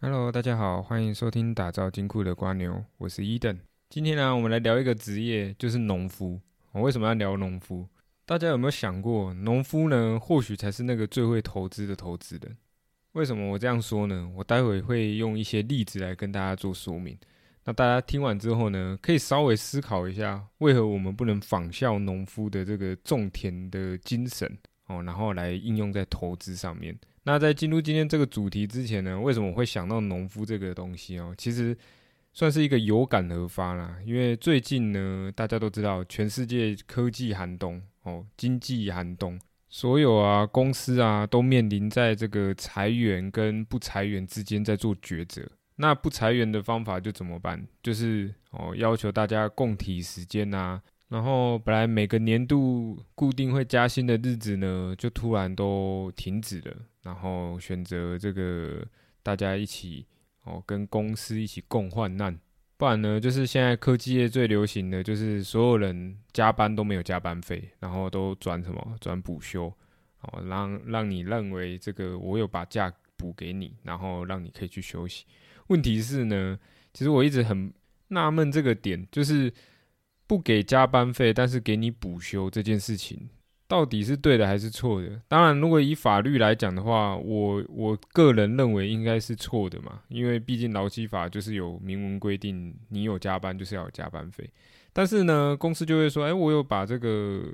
Hello，大家好，欢迎收听打造金库的瓜牛，我是伊登。今天呢，我们来聊一个职业，就是农夫。我为什么要聊农夫？大家有没有想过，农夫呢，或许才是那个最会投资的投资人？为什么我这样说呢？我待会会用一些例子来跟大家做说明。那大家听完之后呢，可以稍微思考一下，为何我们不能仿效农夫的这个种田的精神哦，然后来应用在投资上面？那在进入今天这个主题之前呢，为什么我会想到农夫这个东西哦？其实算是一个有感而发啦，因为最近呢，大家都知道全世界科技寒冬哦，经济寒冬，所有啊公司啊都面临在这个裁员跟不裁员之间在做抉择。那不裁员的方法就怎么办？就是哦，要求大家共体时间呐。然后本来每个年度固定会加薪的日子呢，就突然都停止了。然后选择这个大家一起哦，跟公司一起共患难。不然呢，就是现在科技业最流行的就是所有人加班都没有加班费，然后都转什么转补休哦，让让你认为这个我有把假补给你，然后让你可以去休息。问题是呢，其实我一直很纳闷这个点，就是不给加班费，但是给你补休这件事情，到底是对的还是错的？当然，如果以法律来讲的话，我我个人认为应该是错的嘛，因为毕竟劳基法就是有明文规定，你有加班就是要有加班费。但是呢，公司就会说，哎，我有把这个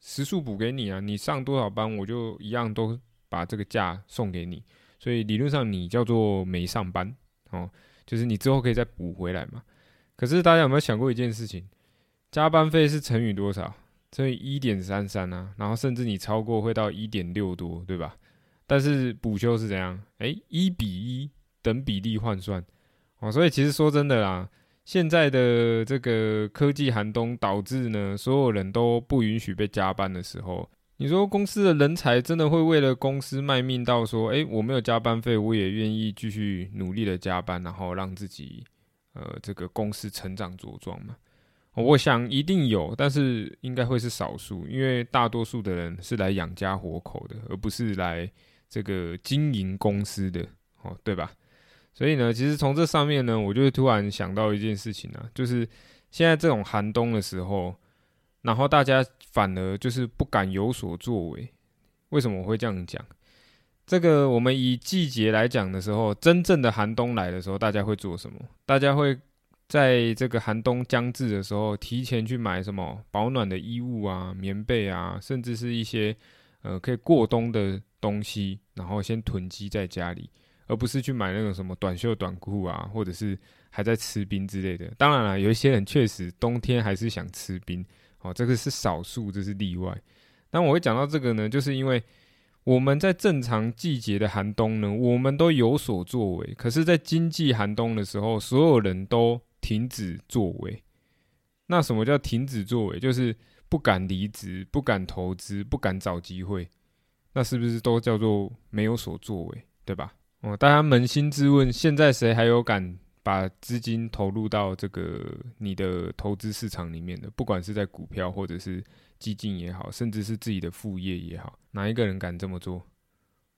时数补给你啊，你上多少班，我就一样都把这个假送给你，所以理论上你叫做没上班。哦，就是你之后可以再补回来嘛。可是大家有没有想过一件事情？加班费是乘以多少？所以一点三三啊，然后甚至你超过会到一点六多，对吧？但是补休是怎样？诶，一比一等比例换算。哦，所以其实说真的啦，现在的这个科技寒冬导致呢，所有人都不允许被加班的时候。你说公司的人才真的会为了公司卖命到说，诶，我没有加班费，我也愿意继续努力的加班，然后让自己呃这个公司成长茁壮吗？我想一定有，但是应该会是少数，因为大多数的人是来养家活口的，而不是来这个经营公司的，哦，对吧？所以呢，其实从这上面呢，我就突然想到一件事情啊，就是现在这种寒冬的时候。然后大家反而就是不敢有所作为，为什么我会这样讲？这个我们以季节来讲的时候，真正的寒冬来的时候，大家会做什么？大家会在这个寒冬将至的时候，提前去买什么保暖的衣物啊、棉被啊，甚至是一些呃可以过冬的东西，然后先囤积在家里，而不是去买那种什么短袖短裤啊，或者是还在吃冰之类的。当然了，有一些人确实冬天还是想吃冰。哦，这个是少数，这是例外。那我会讲到这个呢，就是因为我们在正常季节的寒冬呢，我们都有所作为；可是，在经济寒冬的时候，所有人都停止作为。那什么叫停止作为？就是不敢离职、不敢投资、不敢找机会。那是不是都叫做没有所作为？对吧？哦，大家扪心自问，现在谁还有敢？把资金投入到这个你的投资市场里面的，不管是在股票或者是基金也好，甚至是自己的副业也好，哪一个人敢这么做？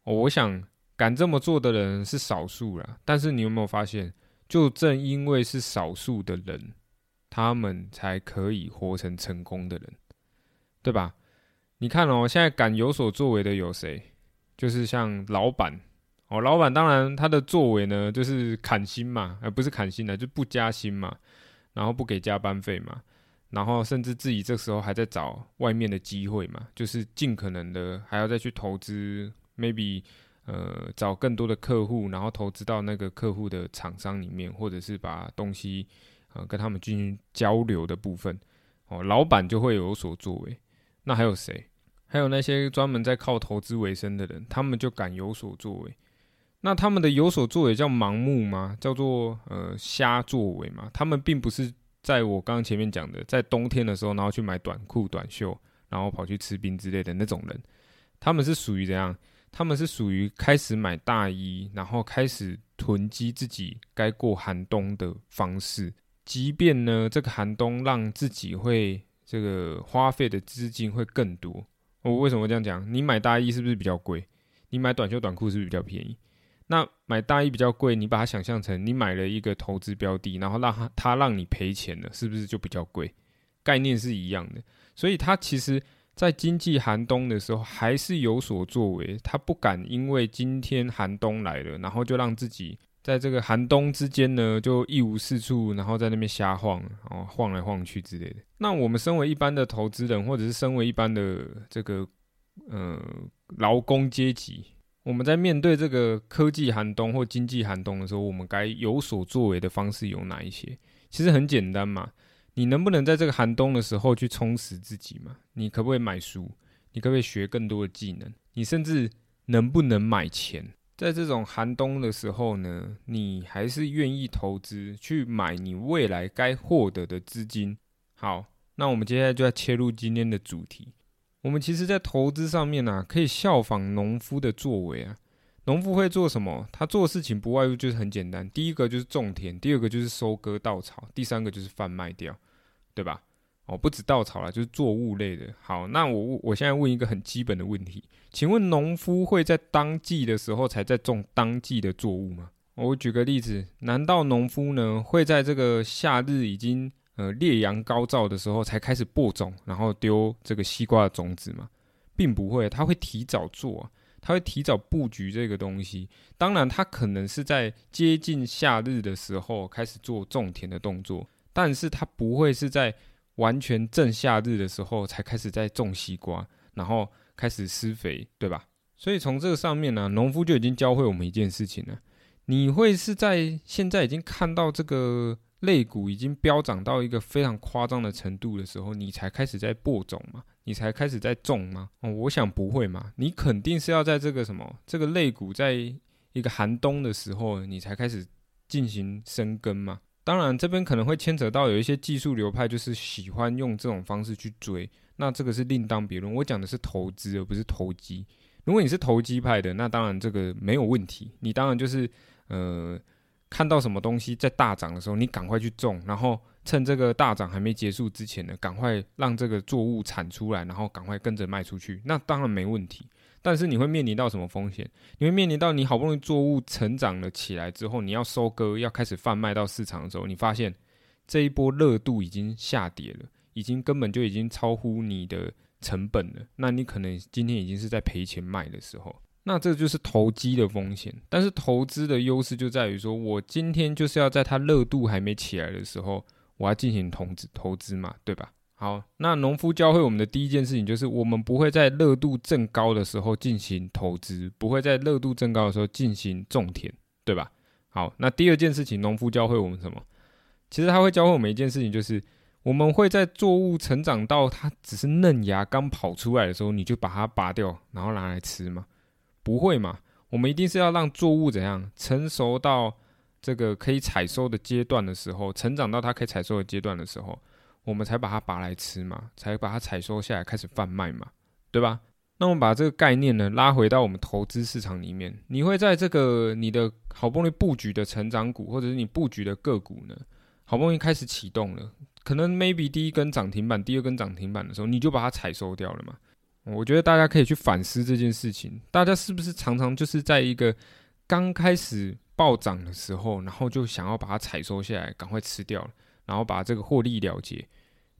哦，我想敢这么做的人是少数啦。但是你有没有发现，就正因为是少数的人，他们才可以活成成功的人，对吧？你看哦，现在敢有所作为的有谁？就是像老板。哦，老板当然他的作为呢，就是砍薪嘛，而不是砍薪的，就不加薪嘛，然后不给加班费嘛，然后甚至自己这时候还在找外面的机会嘛，就是尽可能的还要再去投资，maybe 呃找更多的客户，然后投资到那个客户的厂商里面，或者是把东西呃跟他们进行交流的部分，哦，老板就会有所作为。那还有谁？还有那些专门在靠投资为生的人，他们就敢有所作为。那他们的有所作为叫盲目吗？叫做呃瞎作为吗？他们并不是在我刚刚前面讲的，在冬天的时候，然后去买短裤短袖，然后跑去吃冰之类的那种人。他们是属于怎样？他们是属于开始买大衣，然后开始囤积自己该过寒冬的方式。即便呢，这个寒冬让自己会这个花费的资金会更多。我为什么这样讲？你买大衣是不是比较贵？你买短袖短裤是不是比较便宜？那买大衣比较贵，你把它想象成你买了一个投资标的，然后让它它让你赔钱了，是不是就比较贵？概念是一样的。所以它其实，在经济寒冬的时候，还是有所作为。他不敢因为今天寒冬来了，然后就让自己在这个寒冬之间呢，就一无是处，然后在那边瞎晃，然后晃来晃去之类的。那我们身为一般的投资人，或者是身为一般的这个呃劳工阶级。我们在面对这个科技寒冬或经济寒冬的时候，我们该有所作为的方式有哪一些？其实很简单嘛，你能不能在这个寒冬的时候去充实自己嘛？你可不可以买书？你可不可以学更多的技能？你甚至能不能买钱？在这种寒冬的时候呢，你还是愿意投资去买你未来该获得的资金？好，那我们接下来就要切入今天的主题。我们其实，在投资上面呢，可以效仿农夫的作为啊。农夫会做什么？他做事情不外乎就是很简单：第一个就是种田，第二个就是收割稻草，第三个就是贩卖掉，对吧？哦，不止稻草了，就是作物类的。好，那我我现在问一个很基本的问题：请问农夫会在当季的时候才在种当季的作物吗？我举个例子：难道农夫呢会在这个夏日已经？呃，烈阳高照的时候才开始播种，然后丢这个西瓜的种子吗，并不会，他会提早做，他会提早布局这个东西。当然，他可能是在接近夏日的时候开始做种田的动作，但是它不会是在完全正夏日的时候才开始在种西瓜，然后开始施肥，对吧？所以从这个上面呢，农夫就已经教会我们一件事情了：你会是在现在已经看到这个。肋骨已经飙涨到一个非常夸张的程度的时候，你才开始在播种嘛？你才开始在种吗？哦，我想不会嘛。你肯定是要在这个什么，这个肋骨在一个寒冬的时候，你才开始进行生根嘛。当然，这边可能会牵扯到有一些技术流派，就是喜欢用这种方式去追，那这个是另当别论。我讲的是投资，而不是投机。如果你是投机派的，那当然这个没有问题。你当然就是呃。看到什么东西在大涨的时候，你赶快去种，然后趁这个大涨还没结束之前呢，赶快让这个作物产出来，然后赶快跟着卖出去，那当然没问题。但是你会面临到什么风险？你会面临到你好不容易作物成长了起来之后，你要收割，要开始贩卖到市场的时候，你发现这一波热度已经下跌了，已经根本就已经超乎你的成本了。那你可能今天已经是在赔钱卖的时候。那这就是投机的风险，但是投资的优势就在于说，我今天就是要在它热度还没起来的时候，我要进行投资投资嘛，对吧？好，那农夫教会我们的第一件事情就是，我们不会在热度正高的时候进行投资，不会在热度正高的时候进行种田，对吧？好，那第二件事情，农夫教会我们什么？其实他会教会我们一件事情，就是我们会在作物成长到它只是嫩芽刚跑出来的时候，你就把它拔掉，然后拿来吃嘛。不会嘛？我们一定是要让作物怎样成熟到这个可以采收的阶段的时候，成长到它可以采收的阶段的时候，我们才把它拔来吃嘛，才把它采收下来开始贩卖嘛，对吧？那我们把这个概念呢拉回到我们投资市场里面，你会在这个你的好不容易布局的成长股，或者是你布局的个股呢，好不容易开始启动了，可能 maybe 第一根涨停板、第二根涨停板的时候，你就把它采收掉了嘛？我觉得大家可以去反思这件事情，大家是不是常常就是在一个刚开始暴涨的时候，然后就想要把它采收下来，赶快吃掉，然后把这个获利了结。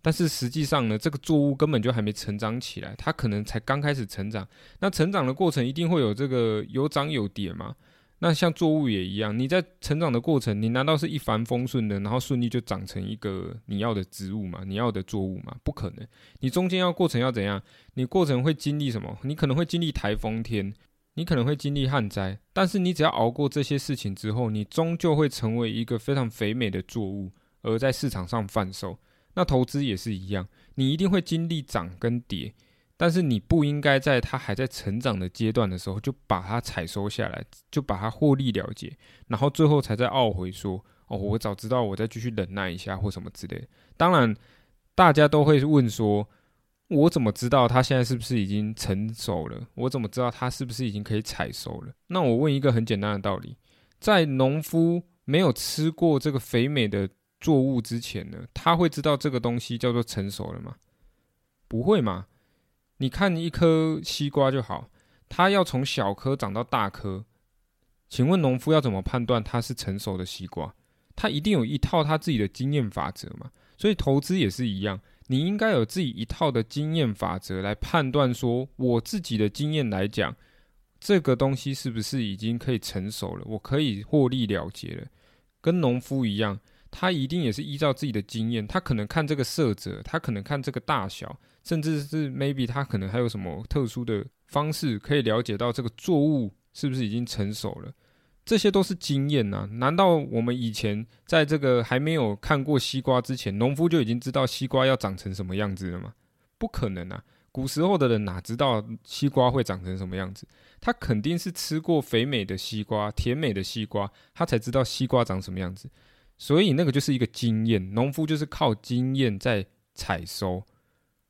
但是实际上呢，这个作物根本就还没成长起来，它可能才刚开始成长。那成长的过程一定会有这个有涨有跌嘛？那像作物也一样，你在成长的过程，你难道是一帆风顺的，然后顺利就长成一个你要的植物吗？你要的作物吗？不可能，你中间要过程要怎样？你过程会经历什么？你可能会经历台风天，你可能会经历旱灾，但是你只要熬过这些事情之后，你终究会成为一个非常肥美的作物，而在市场上贩售。那投资也是一样，你一定会经历涨跟跌。但是你不应该在它还在成长的阶段的时候就把它采收下来，就把它获利了结，然后最后才在懊悔说：“哦，我早知道，我再继续忍耐一下或什么之类的。”当然，大家都会问说：“我怎么知道它现在是不是已经成熟了？我怎么知道它是不是已经可以采收了？”那我问一个很简单的道理：在农夫没有吃过这个肥美的作物之前呢，他会知道这个东西叫做成熟了吗？不会嘛？你看一颗西瓜就好，它要从小颗长到大颗，请问农夫要怎么判断它是成熟的西瓜？他一定有一套他自己的经验法则嘛？所以投资也是一样，你应该有自己一套的经验法则来判断，说我自己的经验来讲，这个东西是不是已经可以成熟了？我可以获利了结了？跟农夫一样，他一定也是依照自己的经验，他可能看这个色泽，他可能看这个大小，甚至是 maybe 他可能还有什么特殊的方式可以了解到这个作物是不是已经成熟了。这些都是经验呐，难道我们以前在这个还没有看过西瓜之前，农夫就已经知道西瓜要长成什么样子了吗？不可能啊！古时候的人哪知道西瓜会长成什么样子？他肯定是吃过肥美的西瓜、甜美的西瓜，他才知道西瓜长什么样子。所以那个就是一个经验，农夫就是靠经验在采收。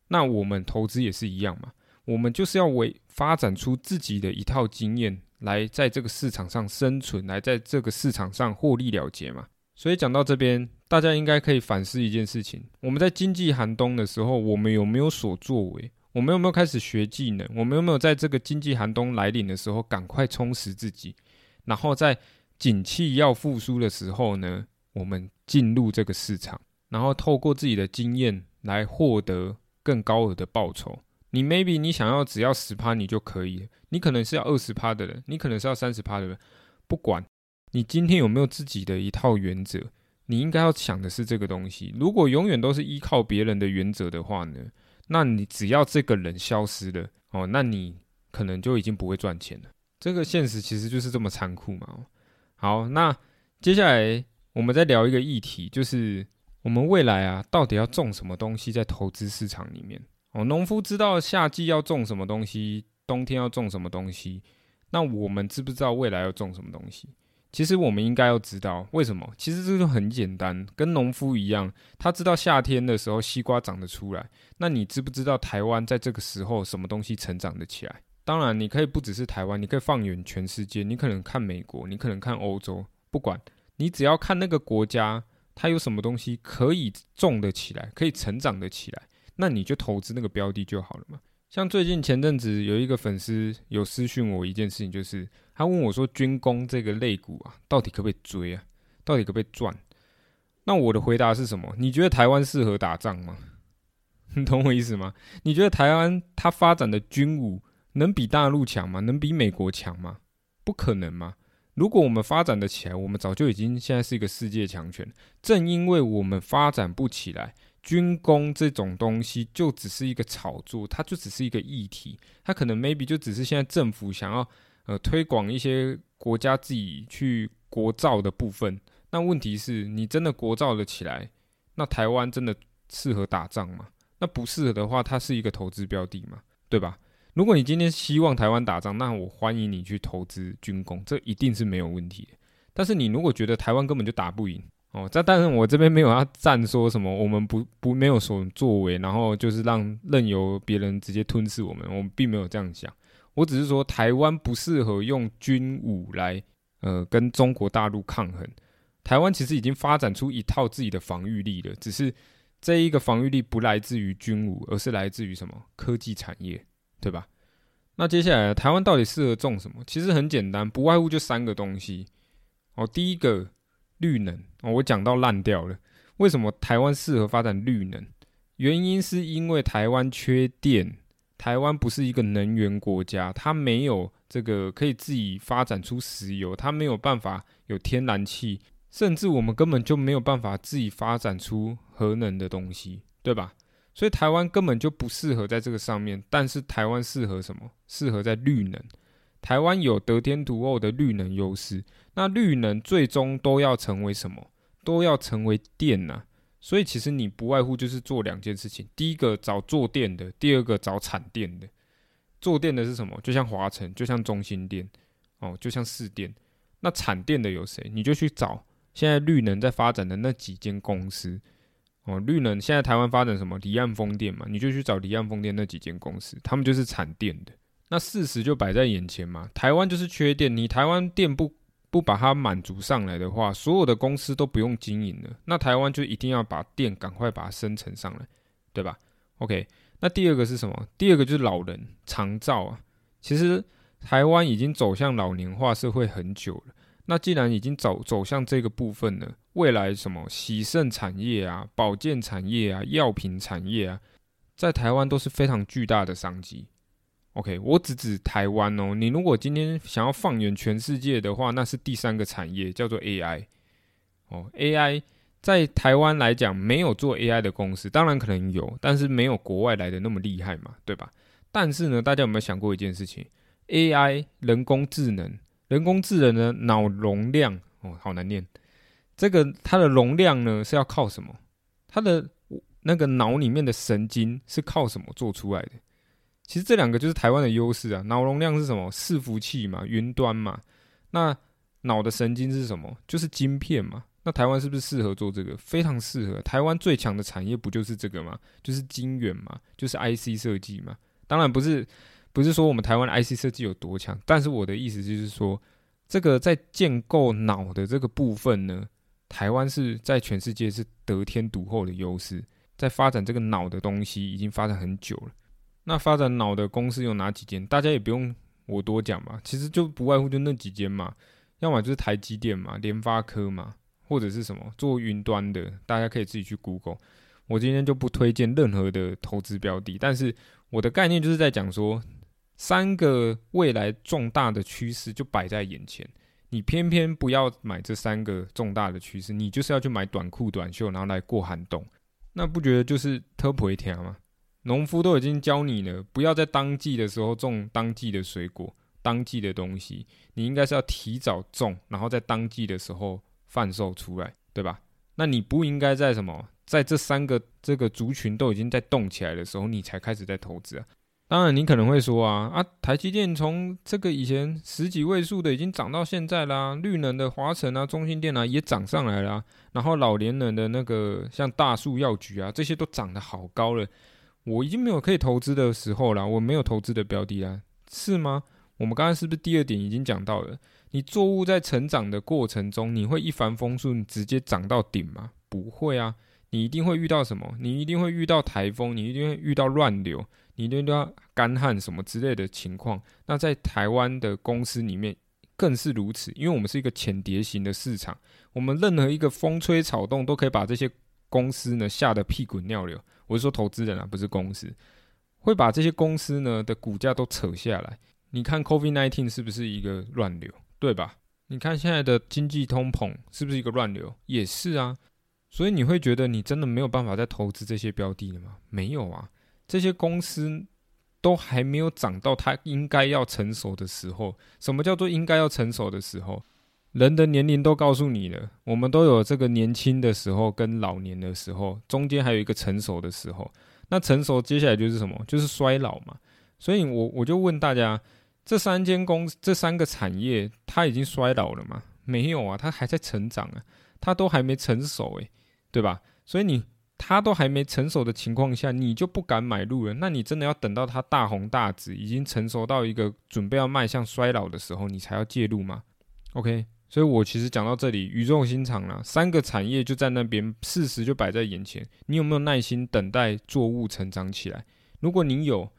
那我们投资也是一样嘛，我们就是要为发展出自己的一套经验。来在这个市场上生存，来在这个市场上获利了结嘛。所以讲到这边，大家应该可以反思一件事情：我们在经济寒冬的时候，我们有没有所作为？我们有没有开始学技能？我们有没有在这个经济寒冬来临的时候，赶快充实自己？然后在景气要复苏的时候呢，我们进入这个市场，然后透过自己的经验来获得更高额的报酬。你 maybe 你想要只要十趴你就可以，你可能是要二十趴的人，你可能是要三十趴的人，不管你今天有没有自己的一套原则，你应该要想的是这个东西。如果永远都是依靠别人的原则的话呢，那你只要这个人消失了哦，那你可能就已经不会赚钱了。这个现实其实就是这么残酷嘛。好，那接下来我们在聊一个议题，就是我们未来啊，到底要种什么东西在投资市场里面？哦，农夫知道夏季要种什么东西，冬天要种什么东西。那我们知不知道未来要种什么东西？其实我们应该要知道，为什么？其实这就很简单，跟农夫一样，他知道夏天的时候西瓜长得出来。那你知不知道台湾在这个时候什么东西成长得起来？当然，你可以不只是台湾，你可以放眼全世界，你可能看美国，你可能看欧洲，不管你只要看那个国家，它有什么东西可以种得起来，可以成长得起来。那你就投资那个标的就好了嘛。像最近前阵子有一个粉丝有私讯我一件事情，就是他问我说：“军工这个类股啊，到底可不可以追啊？到底可不可以赚？”那我的回答是什么？你觉得台湾适合打仗吗？你懂我意思吗？你觉得台湾它发展的军武能比大陆强吗？能比美国强吗？不可能吗？如果我们发展的起来，我们早就已经现在是一个世界强权。正因为我们发展不起来。军工这种东西就只是一个炒作，它就只是一个议题，它可能 maybe 就只是现在政府想要呃推广一些国家自己去国造的部分。那问题是你真的国造了起来，那台湾真的适合打仗吗？那不适合的话，它是一个投资标的嘛，对吧？如果你今天希望台湾打仗，那我欢迎你去投资军工，这一定是没有问题的。但是你如果觉得台湾根本就打不赢，哦，这但是我这边没有要赞说什么，我们不不没有所作为，然后就是让任由别人直接吞噬我们，我们并没有这样想。我只是说台湾不适合用军武来呃跟中国大陆抗衡。台湾其实已经发展出一套自己的防御力了，只是这一个防御力不来自于军武，而是来自于什么科技产业，对吧？那接下来台湾到底适合种什么？其实很简单，不外乎就三个东西。哦，第一个。绿能哦，我讲到烂掉了。为什么台湾适合发展绿能？原因是因为台湾缺电，台湾不是一个能源国家，它没有这个可以自己发展出石油，它没有办法有天然气，甚至我们根本就没有办法自己发展出核能的东西，对吧？所以台湾根本就不适合在这个上面。但是台湾适合什么？适合在绿能。台湾有得天独厚的绿能优势，那绿能最终都要成为什么？都要成为电呐。所以其实你不外乎就是做两件事情：第一个找做电的，第二个找产电的。做电的是什么？就像华晨，就像中心电，哦，就像市电。那产电的有谁？你就去找现在绿能在发展的那几间公司。哦，绿能现在台湾发展什么？离岸风电嘛，你就去找离岸风电那几间公司，他们就是产电的。那事实就摆在眼前嘛，台湾就是缺电，你台湾电不不把它满足上来的话，所有的公司都不用经营了，那台湾就一定要把电赶快把它生成上来，对吧？OK，那第二个是什么？第二个就是老人长照啊。其实台湾已经走向老年化社会很久了。那既然已经走走向这个部分了，未来什么洗肾产业啊、保健产业啊、药品产业啊，在台湾都是非常巨大的商机。OK，我只指台湾哦。你如果今天想要放眼全世界的话，那是第三个产业，叫做 AI。哦，AI 在台湾来讲，没有做 AI 的公司，当然可能有，但是没有国外来的那么厉害嘛，对吧？但是呢，大家有没有想过一件事情？AI 人工智能。人工智能的脑容量哦，好难念。这个它的容量呢是要靠什么？它的那个脑里面的神经是靠什么做出来的？其实这两个就是台湾的优势啊。脑容量是什么？伺服器嘛，云端嘛。那脑的神经是什么？就是晶片嘛。那台湾是不是适合做这个？非常适合。台湾最强的产业不就是这个吗？就是晶圆嘛，就是 IC 设计嘛。当然不是。不是说我们台湾的 IC 设计有多强，但是我的意思就是说，这个在建构脑的这个部分呢，台湾是在全世界是得天独厚的优势，在发展这个脑的东西已经发展很久了。那发展脑的公司有哪几间？大家也不用我多讲嘛，其实就不外乎就那几间嘛，要么就是台积电嘛、联发科嘛，或者是什么做云端的，大家可以自己去 Google。我今天就不推荐任何的投资标的，但是我的概念就是在讲说。三个未来重大的趋势就摆在眼前，你偏偏不要买这三个重大的趋势，你就是要去买短裤短袖，然后来过寒冬，那不觉得就是特不一天吗？农夫都已经教你了，不要在当季的时候种当季的水果、当季的东西，你应该是要提早种，然后在当季的时候贩售出来，对吧？那你不应该在什么，在这三个这个族群都已经在动起来的时候，你才开始在投资啊？当然，你可能会说啊啊，台积电从这个以前十几位数的，已经涨到现在啦。绿能的华晨啊、中心电啊也涨上来了。然后老年人的那个像大树药局啊，这些都涨得好高了。我已经没有可以投资的时候了，我没有投资的标的啦，是吗？我们刚才是不是第二点已经讲到了？你作物在成长的过程中，你会一帆风顺直接涨到顶吗？不会啊，你一定会遇到什么？你一定会遇到台风，你一定会遇到乱流。你都要干旱什么之类的情况，那在台湾的公司里面更是如此，因为我们是一个浅碟型的市场，我们任何一个风吹草动都可以把这些公司呢吓得屁滚尿流。我是说投资人啊，不是公司，会把这些公司呢的股价都扯下来。你看 COVID nineteen 是不是一个乱流，对吧？你看现在的经济通膨是不是一个乱流，也是啊。所以你会觉得你真的没有办法再投资这些标的了吗？没有啊。这些公司都还没有涨到它应该要成熟的时候。什么叫做应该要成熟的时候？人的年龄都告诉你了，我们都有这个年轻的时候跟老年的时候，中间还有一个成熟的时候。那成熟接下来就是什么？就是衰老嘛。所以我我就问大家，这三间公司这三个产业，它已经衰老了吗？没有啊，它还在成长啊，它都还没成熟诶，对吧？所以你。它都还没成熟的情况下，你就不敢买入了？那你真的要等到它大红大紫，已经成熟到一个准备要迈向衰老的时候，你才要介入吗？OK，所以我其实讲到这里语重心长了，三个产业就在那边，事实就摆在眼前，你有没有耐心等待作物成长起来？如果你有，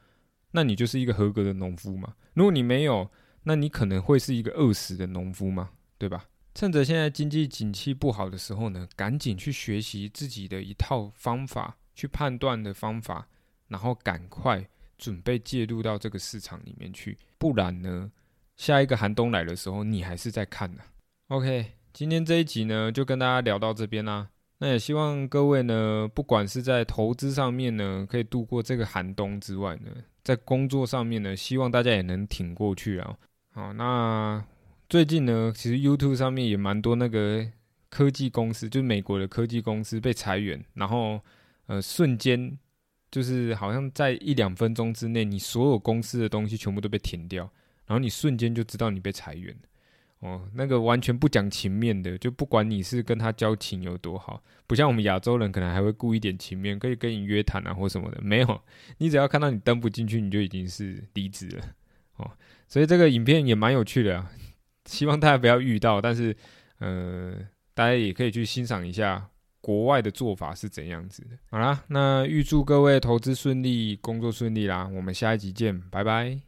那你就是一个合格的农夫嘛；如果你没有，那你可能会是一个饿死的农夫嘛，对吧？趁着现在经济景气不好的时候呢，赶紧去学习自己的一套方法，去判断的方法，然后赶快准备介入到这个市场里面去，不然呢，下一个寒冬来的时候，你还是在看呢。OK，今天这一集呢，就跟大家聊到这边啦。那也希望各位呢，不管是在投资上面呢，可以度过这个寒冬之外呢，在工作上面呢，希望大家也能挺过去啊。好，那。最近呢，其实 YouTube 上面也蛮多那个科技公司，就是美国的科技公司被裁员，然后呃瞬间就是好像在一两分钟之内，你所有公司的东西全部都被停掉，然后你瞬间就知道你被裁员。哦，那个完全不讲情面的，就不管你是跟他交情有多好，不像我们亚洲人可能还会顾一点情面，可以跟你约谈啊或什么的，没有，你只要看到你登不进去，你就已经是离职了。哦，所以这个影片也蛮有趣的啊。希望大家不要遇到，但是，呃，大家也可以去欣赏一下国外的做法是怎样子的。好啦，那预祝各位投资顺利，工作顺利啦！我们下一集见，拜拜。